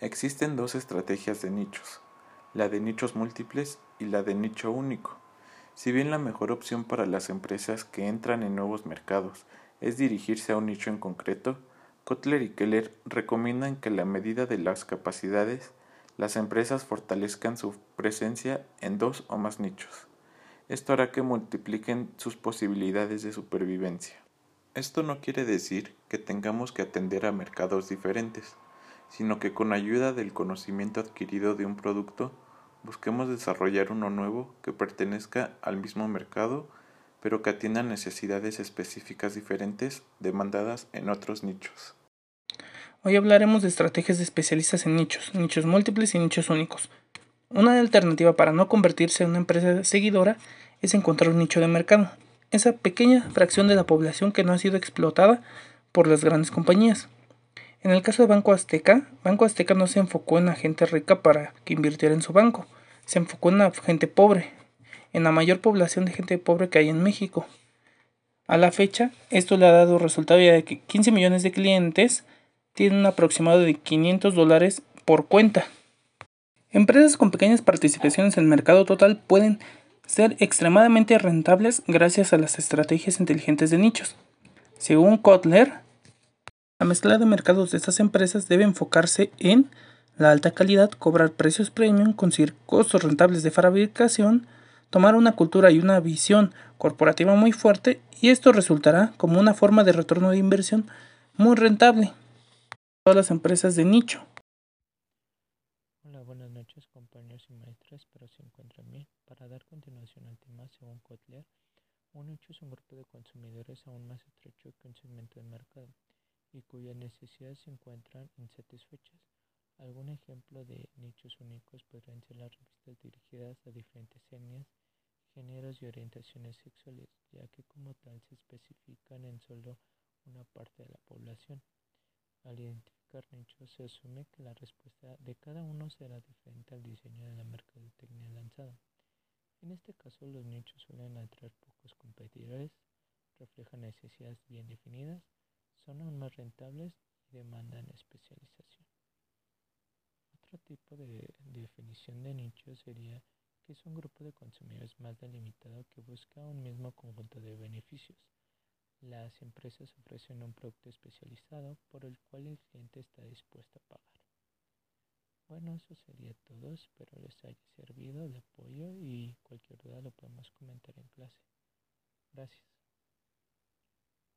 Existen dos estrategias de nichos, la de nichos múltiples y la de nicho único. Si bien la mejor opción para las empresas que entran en nuevos mercados es dirigirse a un nicho en concreto, Kotler y Keller recomiendan que a la medida de las capacidades, las empresas fortalezcan su presencia en dos o más nichos. Esto hará que multipliquen sus posibilidades de supervivencia. Esto no quiere decir que tengamos que atender a mercados diferentes, sino que con ayuda del conocimiento adquirido de un producto busquemos desarrollar uno nuevo que pertenezca al mismo mercado, pero que atienda necesidades específicas diferentes demandadas en otros nichos. Hoy hablaremos de estrategias de especialistas en nichos, nichos múltiples y nichos únicos. Una alternativa para no convertirse en una empresa seguidora es encontrar un nicho de mercado, esa pequeña fracción de la población que no ha sido explotada por las grandes compañías. En el caso de Banco Azteca, Banco Azteca no se enfocó en la gente rica para que invirtiera en su banco, se enfocó en la gente pobre, en la mayor población de gente pobre que hay en México. A la fecha, esto le ha dado resultado ya de que 15 millones de clientes tienen un aproximado de 500 dólares por cuenta. Empresas con pequeñas participaciones en el mercado total pueden ser extremadamente rentables gracias a las estrategias inteligentes de nichos. Según Kotler, la mezcla de mercados de estas empresas debe enfocarse en la alta calidad, cobrar precios premium, conseguir costos rentables de fabricación, tomar una cultura y una visión corporativa muy fuerte y esto resultará como una forma de retorno de inversión muy rentable todas las empresas de nicho. Hola, buenas noches compañeros y maestras, espero se encuentren bien. Para dar continuación al tema, según Kotler, un nicho es un grupo de consumidores aún más estrecho que un segmento de mercado y cuyas necesidades se encuentran insatisfechas. Algún ejemplo de nichos únicos podrían ser las revistas dirigidas a diferentes etnias, géneros y orientaciones sexuales, ya que como tal se especifican en solo una parte de la población. Al identificar nichos, se asume que la respuesta de cada uno será diferente al diseño de la mercadotecnia lanzada. En este caso, los nichos suelen atraer pocos competidores, reflejan necesidades bien definidas, son aún más rentables y demandan especialización. Otro tipo de definición de nicho sería que es un grupo de consumidores más delimitado que busca un mismo conjunto de beneficios las empresas ofrecen un producto especializado por el cual el cliente está dispuesto a pagar. Bueno, eso sería todo. Espero les haya servido de apoyo y cualquier duda lo podemos comentar en clase. Gracias.